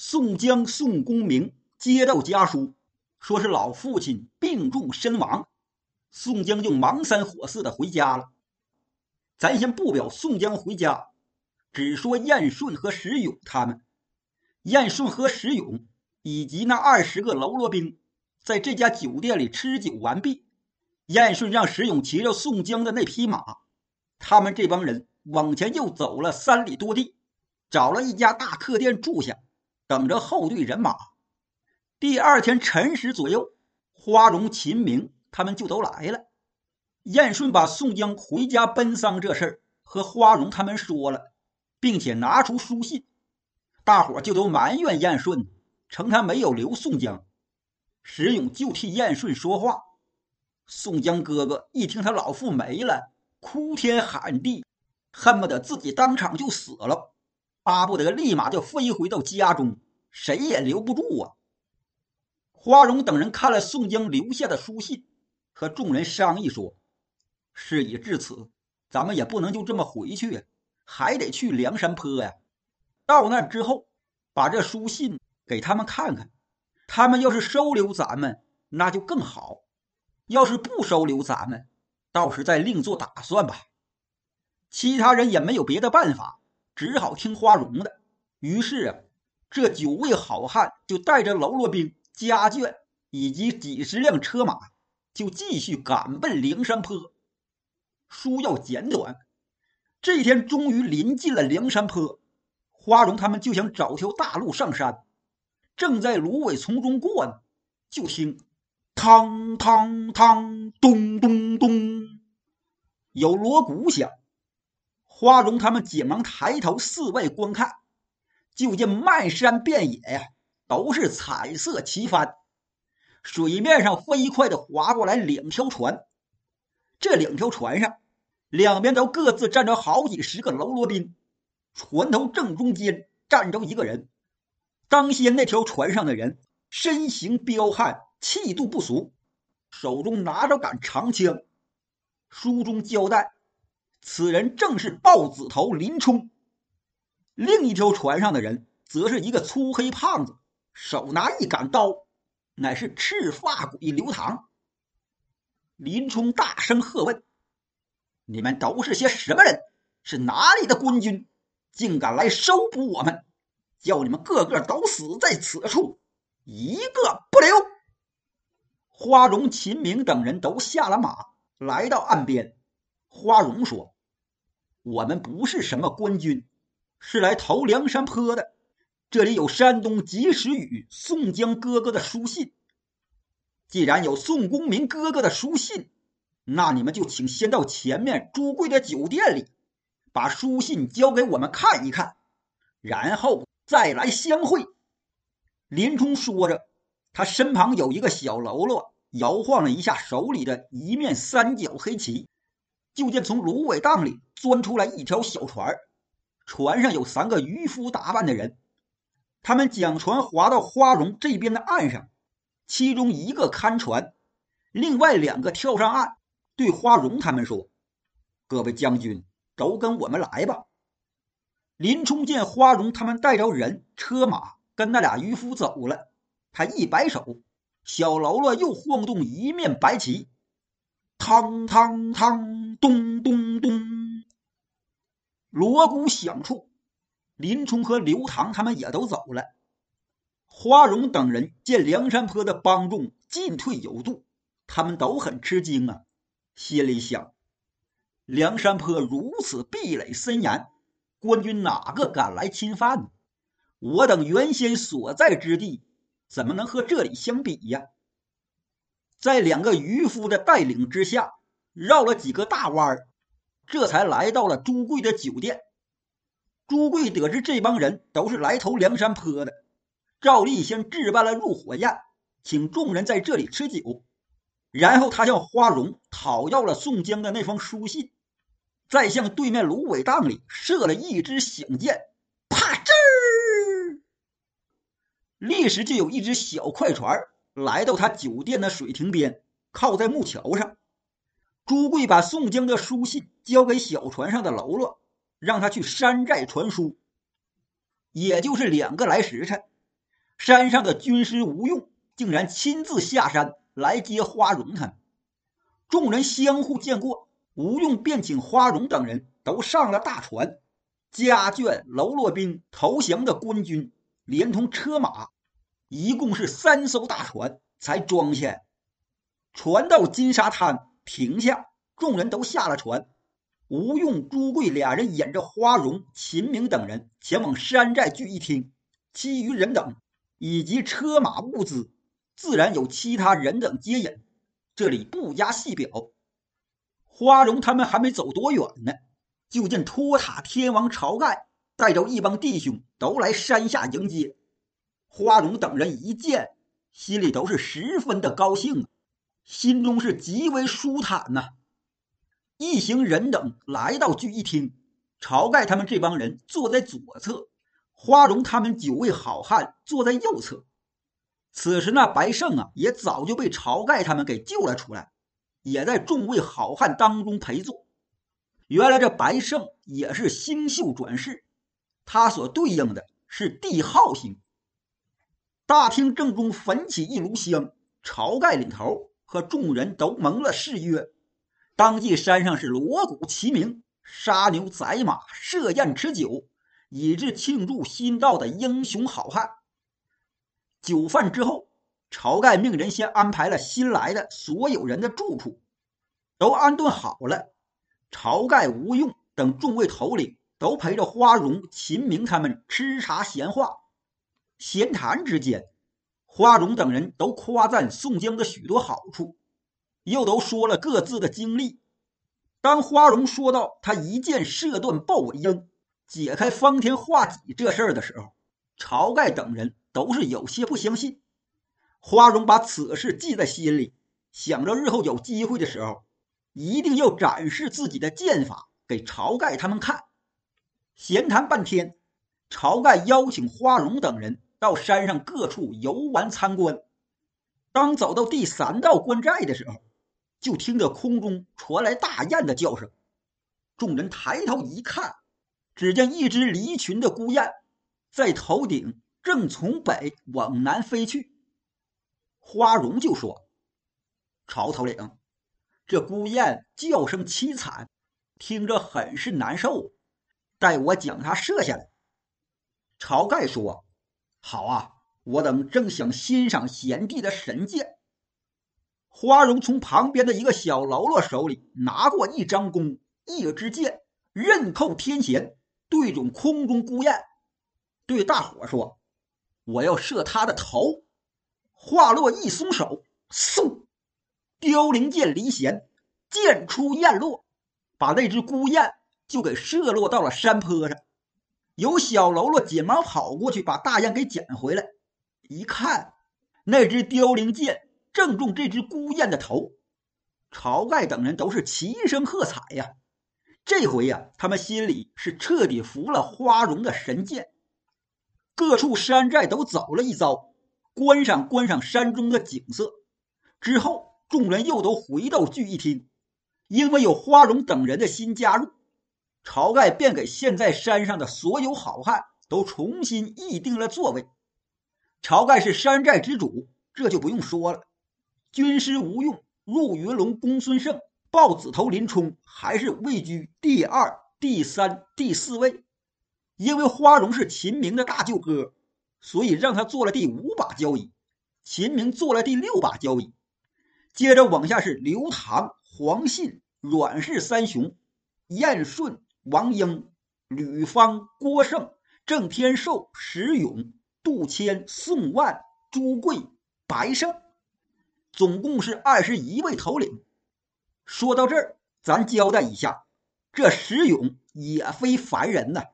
宋江、宋公明接到家书，说是老父亲病重身亡，宋江就忙三火四的回家了。咱先不表宋江回家，只说燕顺和石勇他们。燕顺和石勇以及那二十个喽啰兵，在这家酒店里吃酒完毕。燕顺让石勇骑着宋江的那匹马，他们这帮人往前又走了三里多地，找了一家大客店住下。等着后队人马。第二天辰时左右，花荣、秦明他们就都来了。燕顺把宋江回家奔丧这事儿和花荣他们说了，并且拿出书信，大伙就都埋怨燕顺，称他没有留宋江。石勇就替燕顺说话。宋江哥哥一听他老父没了，哭天喊地，恨不得自己当场就死了。巴不得立马就飞回到家中，谁也留不住啊！花荣等人看了宋江留下的书信，和众人商议说：“事已至此，咱们也不能就这么回去，还得去梁山坡呀。到那之后，把这书信给他们看看，他们要是收留咱们，那就更好；要是不收留咱们，到时再另做打算吧。”其他人也没有别的办法。只好听花荣的。于是啊，这九位好汉就带着喽啰兵、家眷以及几十辆车马，就继续赶奔梁山坡。书要简短，这天终于临近了梁山坡。花荣他们就想找条大路上山，正在芦苇丛中过呢，就听“汤汤汤，咚咚咚”，有锣鼓响。花荣他们急忙抬头四外观看，就见漫山遍野呀，都是彩色旗帆，水面上飞快的划过来两条船。这两条船上，两边都各自站着好几十个喽啰兵，船头正中间站着一个人。当先那条船上的人身形彪悍，气度不俗，手中拿着杆长枪。书中交代。此人正是豹子头林冲。另一条船上的人则是一个粗黑胖子，手拿一杆刀，乃是赤发鬼刘唐。林冲大声喝问：“你们都是些什么人？是哪里的官军？竟敢来收捕我们？叫你们个个都死在此处，一个不留！”花荣、秦明等人都下了马，来到岸边。花荣说：“我们不是什么官军，是来投梁山坡的。这里有山东及时雨宋江哥哥的书信。既然有宋公明哥哥的书信，那你们就请先到前面朱贵的酒店里，把书信交给我们看一看，然后再来相会。”林冲说着，他身旁有一个小喽啰，摇晃了一下手里的一面三角黑旗。就见从芦苇荡里钻出来一条小船，船上有三个渔夫打扮的人，他们将船划到花荣这边的岸上，其中一个看船，另外两个跳上岸，对花荣他们说：“各位将军，都跟我们来吧。”林冲见花荣他们带着人车马跟那俩渔夫走了，他一摆手，小喽啰又晃动一面白旗。汤汤汤，咚咚咚，锣鼓响处，林冲和刘唐他们也都走了。花荣等人见梁山坡的帮众进退有度，他们都很吃惊啊，心里想：梁山坡如此壁垒森严，官军哪个敢来侵犯呢？我等原先所在之地，怎么能和这里相比呀？在两个渔夫的带领之下，绕了几个大弯儿，这才来到了朱贵的酒店。朱贵得知这帮人都是来投梁山坡的，照例先置办了入伙宴，请众人在这里吃酒。然后他向花荣讨要了宋江的那封书信，再向对面芦苇荡里射了一支响箭，啪吱儿，立时就有一只小快船。来到他酒店的水亭边，靠在木桥上。朱贵把宋江的书信交给小船上的喽啰，让他去山寨传书。也就是两个来时辰，山上的军师吴用竟然亲自下山来接花荣他们。众人相互见过，吴用便请花荣等人都上了大船，家眷喽啰兵投降的官军，连同车马，一共是三艘大船才装下。船到金沙滩停下，众人都下了船。吴用、朱贵俩人引着花荣、秦明等人前往山寨聚义厅，其余人等以及车马物资，自然有其他人等接引。这里不加细表。花荣他们还没走多远呢，就见托塔天王晁盖带着一帮弟兄都来山下迎接。花荣等人一见，心里都是十分的高兴啊，心中是极为舒坦呐。一行人等来到聚义厅，晁盖他们这帮人坐在左侧，花荣他们九位好汉坐在右侧。此时，那白胜啊，也早就被晁盖他们给救了出来，也在众位好汉当中陪坐。原来这白胜也是星宿转世，他所对应的是帝浩星。大厅正中焚起一炉香，晁盖领头，和众人都蒙了誓约，当即山上是锣鼓齐鸣，杀牛宰马，设宴吃酒，以致庆祝新到的英雄好汉。酒饭之后，晁盖命人先安排了新来的所有人的住处，都安顿好了。晁盖、吴用等众位头领都陪着花荣、秦明他们吃茶闲话。闲谈之间，花荣等人都夸赞宋江的许多好处，又都说了各自的经历。当花荣说到他一箭射断豹尾鹰、解开方天画戟这事儿的时候，晁盖等人。都是有些不相信，花荣把此事记在心里，想着日后有机会的时候，一定要展示自己的剑法给晁盖他们看。闲谈半天，晁盖邀请花荣等人到山上各处游玩参观。当走到第三道关寨的时候，就听着空中传来大雁的叫声。众人抬头一看，只见一只离群的孤雁在头顶。正从北往南飞去，花荣就说：“曹头领，这孤雁叫声凄惨，听着很是难受。待我将它射下来。”晁盖说：“好啊，我等正想欣赏贤弟的神剑。”花荣从旁边的一个小喽啰手里拿过一张弓，一支箭，刃扣天弦，对准空中孤雁，对大伙说。我要射他的头，话落一松手，嗖，凋零箭离弦，箭出雁落，把那只孤雁就给射落到了山坡上。有小喽啰紧忙跑过去，把大雁给捡回来。一看，那只凋零箭正中这只孤雁的头。晁盖等人都是齐声喝彩呀！这回呀，他们心里是彻底服了花荣的神箭。各处山寨都走了一遭，观赏观赏山中的景色之后，众人又都回到聚义厅。因为有花荣等人的新加入，晁盖便给现在山上的所有好汉都重新议定了座位。晁盖是山寨之主，这就不用说了。军师吴用、入云龙公孙胜、豹子头林冲还是位居第二、第三、第四位。因为花荣是秦明的大舅哥，所以让他做了第五把交椅，秦明做了第六把交椅。接着往下是刘唐、黄信、阮氏三雄，燕顺、王英、吕方、郭盛、郑天寿、石勇、杜迁、宋万、朱贵、白胜，总共是二十一位头领。说到这儿，咱交代一下，这石勇也非凡人呐。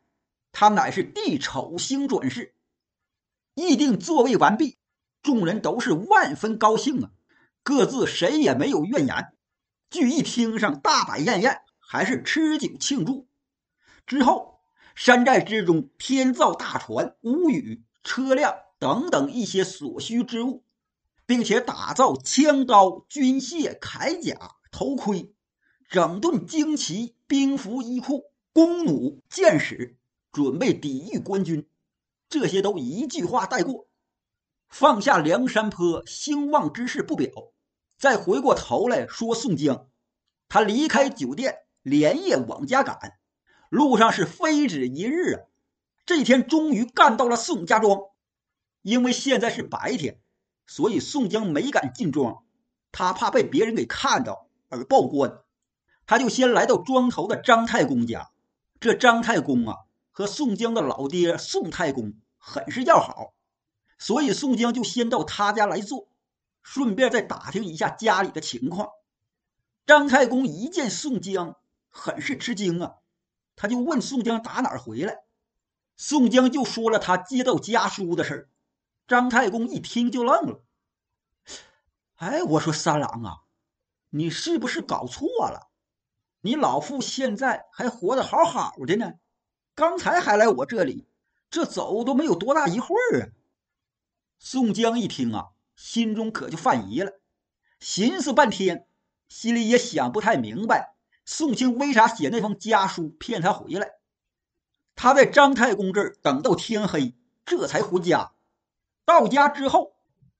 他乃是地丑星转世，议定座位完毕，众人都是万分高兴啊，各自谁也没有怨言。聚义厅上大摆宴宴，还是吃酒庆祝。之后，山寨之中天造大船、屋宇、车辆等等一些所需之物，并且打造枪刀、军械、铠甲、头盔，整顿旌旗、兵符、衣裤、弓弩、箭矢。准备抵御官军，这些都一句话带过。放下梁山坡兴旺之事不表，再回过头来说宋江，他离开酒店，连夜往家赶，路上是非止一日啊。这天终于干到了宋家庄，因为现在是白天，所以宋江没敢进庄，他怕被别人给看到而报官，他就先来到庄头的张太公家。这张太公啊，和宋江的老爹宋太公很是要好，所以宋江就先到他家来坐，顺便再打听一下家里的情况。张太公一见宋江，很是吃惊啊，他就问宋江打哪儿回来。宋江就说了他接到家书的事，张太公一听就愣了。哎，我说三郎啊，你是不是搞错了？你老父现在还活得好好的呢，刚才还来我这里，这走都没有多大一会儿啊。宋江一听啊，心中可就犯疑了，寻思半天，心里也想不太明白，宋清为啥写那封家书骗他回来。他在张太公这儿等到天黑，这才回家。到家之后，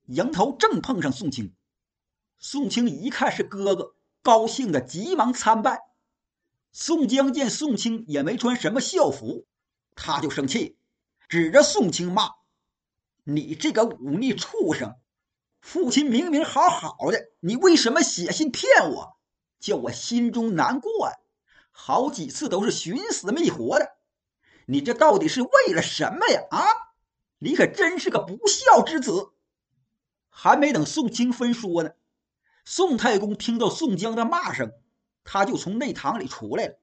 迎头正碰上宋清。宋清一看是哥哥，高兴的急忙参拜。宋江见宋清也没穿什么校服，他就生气，指着宋清骂：“你这个忤逆畜生！父亲明明好好的，你为什么写信骗我？叫我心中难过呀！好几次都是寻死觅活的。”你这到底是为了什么呀？啊！你可真是个不孝之子！还没等宋清分说呢，宋太公听到宋江的骂声，他就从内堂里出来了。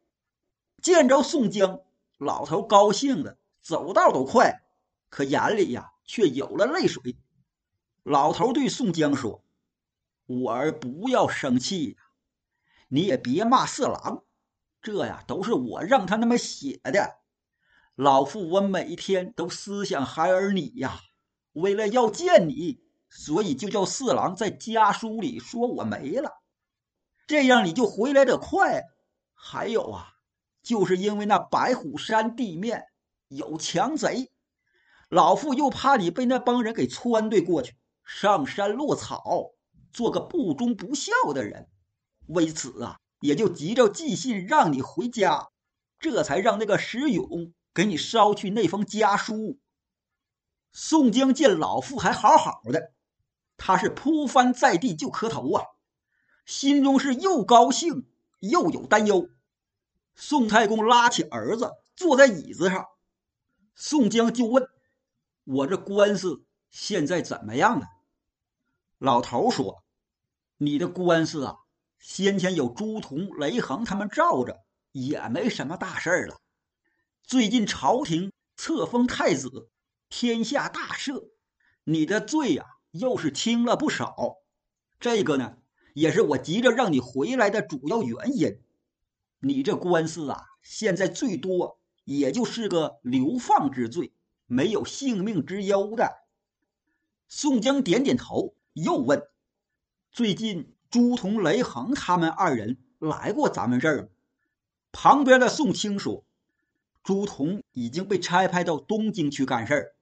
见着宋江，老头高兴的走道都快，可眼里呀却有了泪水。老头对宋江说：“我儿不要生气，你也别骂色狼，这呀都是我让他那么写的。”老父，我每天都思想孩儿你呀，为了要见你，所以就叫四郎在家书里说我没了，这样你就回来的快。还有啊，就是因为那白虎山地面有强贼，老父又怕你被那帮人给撺掇过去，上山落草，做个不忠不孝的人，为此啊，也就急着寄信让你回家，这才让那个石勇。给你捎去那封家书。宋江见老父还好好的，他是扑翻在地就磕头啊，心中是又高兴又有担忧。宋太公拉起儿子坐在椅子上，宋江就问：“我这官司现在怎么样了？”老头说：“你的官司啊，先前有朱仝、雷横他们罩着，也没什么大事了。”最近朝廷册封太子，天下大赦，你的罪呀又是轻了不少。这个呢，也是我急着让你回来的主要原因。你这官司啊，现在最多也就是个流放之罪，没有性命之忧的。宋江点点头，又问：“最近朱仝、雷横他们二人来过咱们这儿吗？”旁边的宋清说。朱仝已经被差派到东京去干事儿，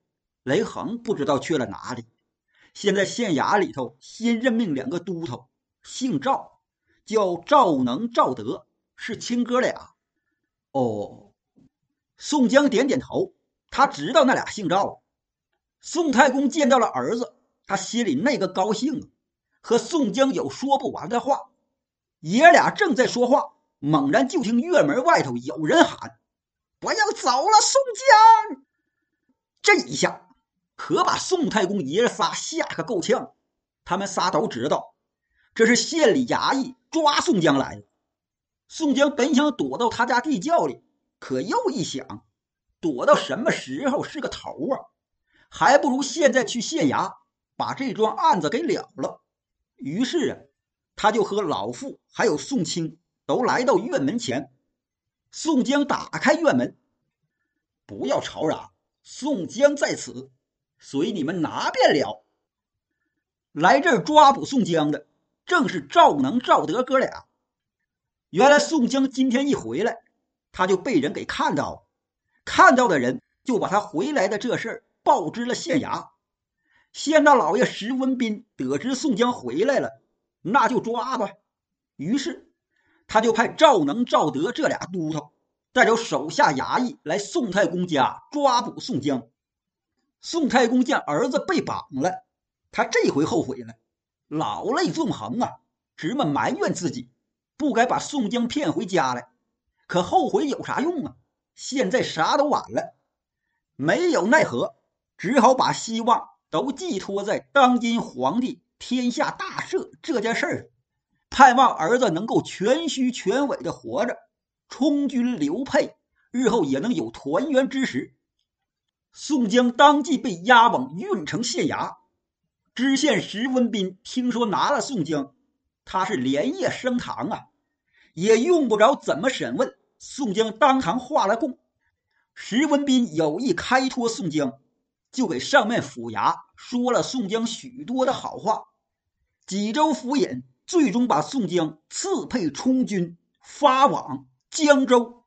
雷横不知道去了哪里。现在县衙里头新任命两个都头，姓赵，叫赵能、赵德，是亲哥俩。哦，宋江点点头，他知道那俩姓赵。宋太公见到了儿子，他心里那个高兴啊，和宋江有说不完的话。爷俩正在说话，猛然就听院门外头有人喊。我要走了，宋江！这一下可把宋太公爷仨吓个够呛。他们仨都知道，这是县里衙役抓宋江来了。宋江本想躲到他家地窖里，可又一想，躲到什么时候是个头啊？还不如现在去县衙把这桩案子给了了。于是啊，他就和老妇还有宋清都来到院门前。宋江打开院门，不要吵嚷。宋江在此，随你们拿便了。来这儿抓捕宋江的，正是赵能、赵德哥俩。原来宋江今天一回来，他就被人给看到了。看到的人就把他回来的这事儿报知了县衙。县大老爷石文斌得知宋江回来了，那就抓吧。于是，他就派赵能、赵德这俩都头，带着手下衙役来宋太公家抓捕宋江。宋太公见儿子被绑了，他这回后悔了，老泪纵横啊，直么埋怨自己不该把宋江骗回家来。可后悔有啥用啊？现在啥都晚了，没有奈何，只好把希望都寄托在当今皇帝天下大赦这件事儿，盼望儿子能够全虚全伪的活着，充军流配，日后也能有团圆之时。宋江当即被押往郓城县衙，知县石文斌听说拿了宋江，他是连夜升堂啊，也用不着怎么审问，宋江当堂画了供。石文斌有意开脱宋江，就给上面府衙说了宋江许多的好话，济州府尹最终把宋江赐配充军，发往江州。